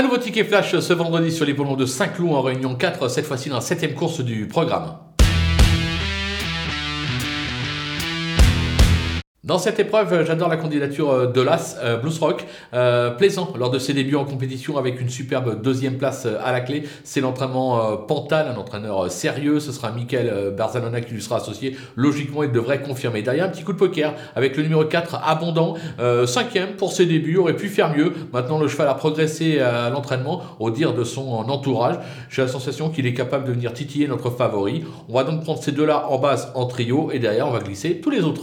Un nouveau ticket flash ce vendredi sur les l'hippodrome de Saint-Cloud en réunion 4, cette fois-ci dans la septième course du programme. Dans cette épreuve, j'adore la candidature euh, de l'As euh, Blues Rock. Euh, plaisant lors de ses débuts en compétition avec une superbe deuxième place à la clé. C'est l'entraînement Pantal, un entraîneur sérieux. Ce sera Michael Barzanona qui lui sera associé. Logiquement, il devrait confirmer. Derrière, un petit coup de poker avec le numéro 4, Abondant. cinquième pour ses débuts, aurait pu faire mieux. Maintenant, le cheval a progressé à l'entraînement au dire de son entourage. J'ai la sensation qu'il est capable de venir titiller notre favori. On va donc prendre ces deux-là en base en trio et derrière, on va glisser tous les autres.